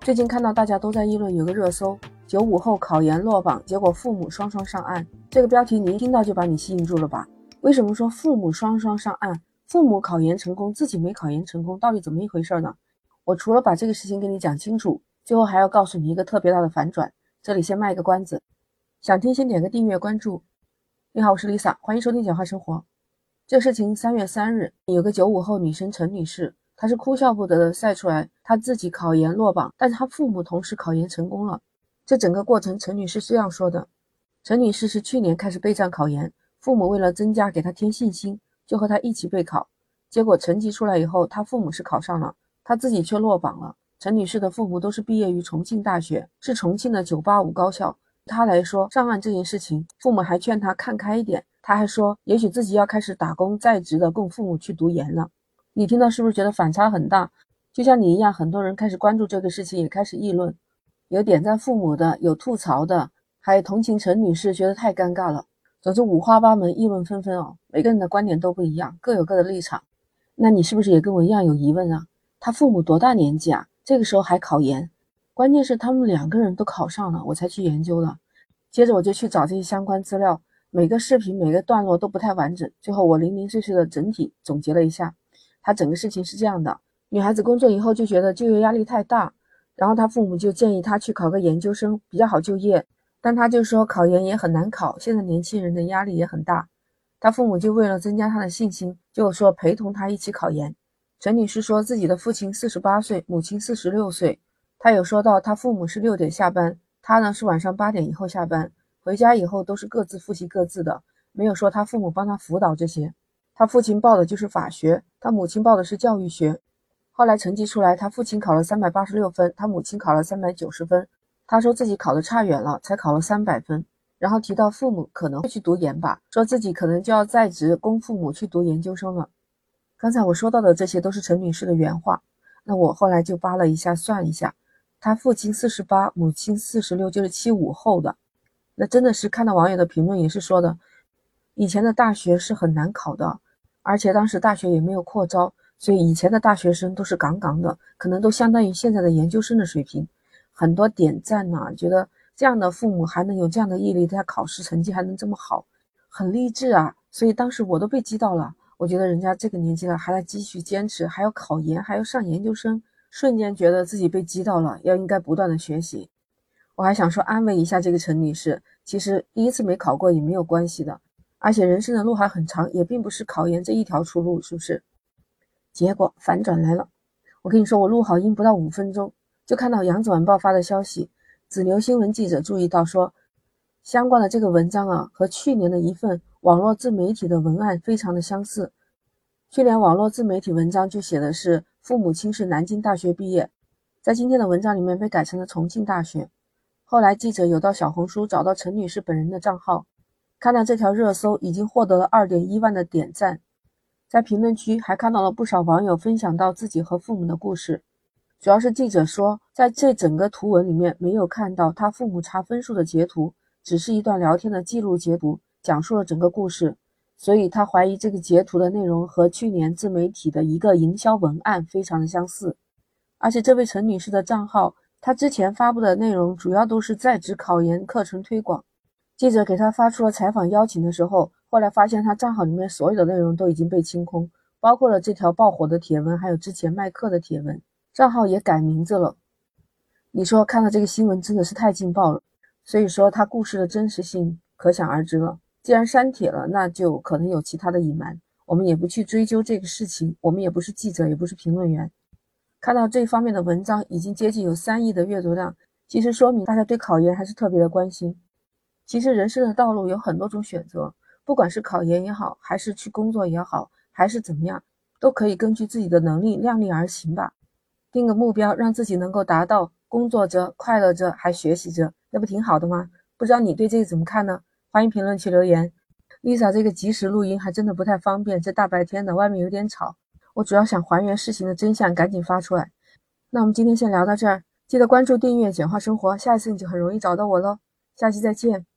最近看到大家都在议论有个热搜，九五后考研落榜，结果父母双双上岸。这个标题你一听到就把你吸引住了吧？为什么说父母双双上岸？父母考研成功，自己没考研成功，到底怎么一回事呢？我除了把这个事情跟你讲清楚，最后还要告诉你一个特别大的反转。这里先卖个关子，想听先点个订阅关注。你好，我是 Lisa，欢迎收听简化生活。这事情三月三日，有个九五后女生陈女士。他是哭笑不得的晒出来，他自己考研落榜，但是他父母同时考研成功了。这整个过程，陈女士是这样说的：陈女士是去年开始备战考研，父母为了增加给她添信心，就和她一起备考。结果成绩出来以后，她父母是考上了，她自己却落榜了。陈女士的父母都是毕业于重庆大学，是重庆的985高校。她来说上岸这件事情，父母还劝她看开一点，她还说也许自己要开始打工在职的供父母去读研了。你听到是不是觉得反差很大？就像你一样，很多人开始关注这个事情，也开始议论，有点赞父母的，有吐槽的，还有同情陈女士，觉得太尴尬了。总之五花八门，议论纷纷哦。每个人的观点都不一样，各有各的立场。那你是不是也跟我一样有疑问啊？他父母多大年纪啊？这个时候还考研？关键是他们两个人都考上了，我才去研究的。接着我就去找这些相关资料，每个视频每个段落都不太完整，最后我零零碎碎的整体总结了一下。他整个事情是这样的：女孩子工作以后就觉得就业压力太大，然后她父母就建议她去考个研究生比较好就业，但她就说考研也很难考，现在年轻人的压力也很大。她父母就为了增加她的信心，就说陪同她一起考研。陈女士说自己的父亲四十八岁，母亲四十六岁。她有说到她父母是六点下班，她呢是晚上八点以后下班，回家以后都是各自复习各自的，没有说她父母帮她辅导这些。他父亲报的就是法学，他母亲报的是教育学。后来成绩出来，他父亲考了三百八十六分，他母亲考了三百九十分。他说自己考的差远了，才考了三百分。然后提到父母可能会去读研吧，说自己可能就要在职供父母去读研究生了。刚才我说到的这些都是陈女士的原话。那我后来就扒了一下，算一下，他父亲四十八，母亲四十六，就是七五后的。那真的是看到网友的评论也是说的，以前的大学是很难考的。而且当时大学也没有扩招，所以以前的大学生都是杠杠的，可能都相当于现在的研究生的水平。很多点赞呐，觉得这样的父母还能有这样的毅力，他考试成绩还能这么好，很励志啊！所以当时我都被激到了。我觉得人家这个年纪了还在继续坚持，还要考研，还要上研究生，瞬间觉得自己被激到了，要应该不断的学习。我还想说安慰一下这个陈女士，其实第一次没考过也没有关系的。而且人生的路还很长，也并不是考研这一条出路，是不是？结果反转来了。我跟你说，我录好音不到五分钟，就看到《扬子晚报》发的消息，子牛新闻记者注意到说，相关的这个文章啊，和去年的一份网络自媒体的文案非常的相似。去年网络自媒体文章就写的是父母亲是南京大学毕业，在今天的文章里面被改成了重庆大学。后来记者有到小红书找到陈女士本人的账号。看到这条热搜已经获得了二点一万的点赞，在评论区还看到了不少网友分享到自己和父母的故事。主要是记者说，在这整个图文里面没有看到他父母查分数的截图，只是一段聊天的记录截图，讲述了整个故事。所以他怀疑这个截图的内容和去年自媒体的一个营销文案非常的相似。而且这位陈女士的账号，她之前发布的内容主要都是在职考研课程推广。记者给他发出了采访邀请的时候，后来发现他账号里面所有的内容都已经被清空，包括了这条爆火的帖文，还有之前卖课的帖文，账号也改名字了。你说看到这个新闻真的是太劲爆了，所以说他故事的真实性可想而知了。既然删帖了，那就可能有其他的隐瞒，我们也不去追究这个事情，我们也不是记者，也不是评论员。看到这方面的文章已经接近有三亿的阅读量，其实说明大家对考研还是特别的关心。其实人生的道路有很多种选择，不管是考研也好，还是去工作也好，还是怎么样，都可以根据自己的能力量力而行吧。定个目标，让自己能够达到，工作着快乐着，还学习着，那不挺好的吗？不知道你对这个怎么看呢？欢迎评论区留言。Lisa 这个及时录音还真的不太方便，这大白天的外面有点吵，我主要想还原事情的真相，赶紧发出来。那我们今天先聊到这儿，记得关注订阅简化生活，下一次你就很容易找到我喽。下期再见。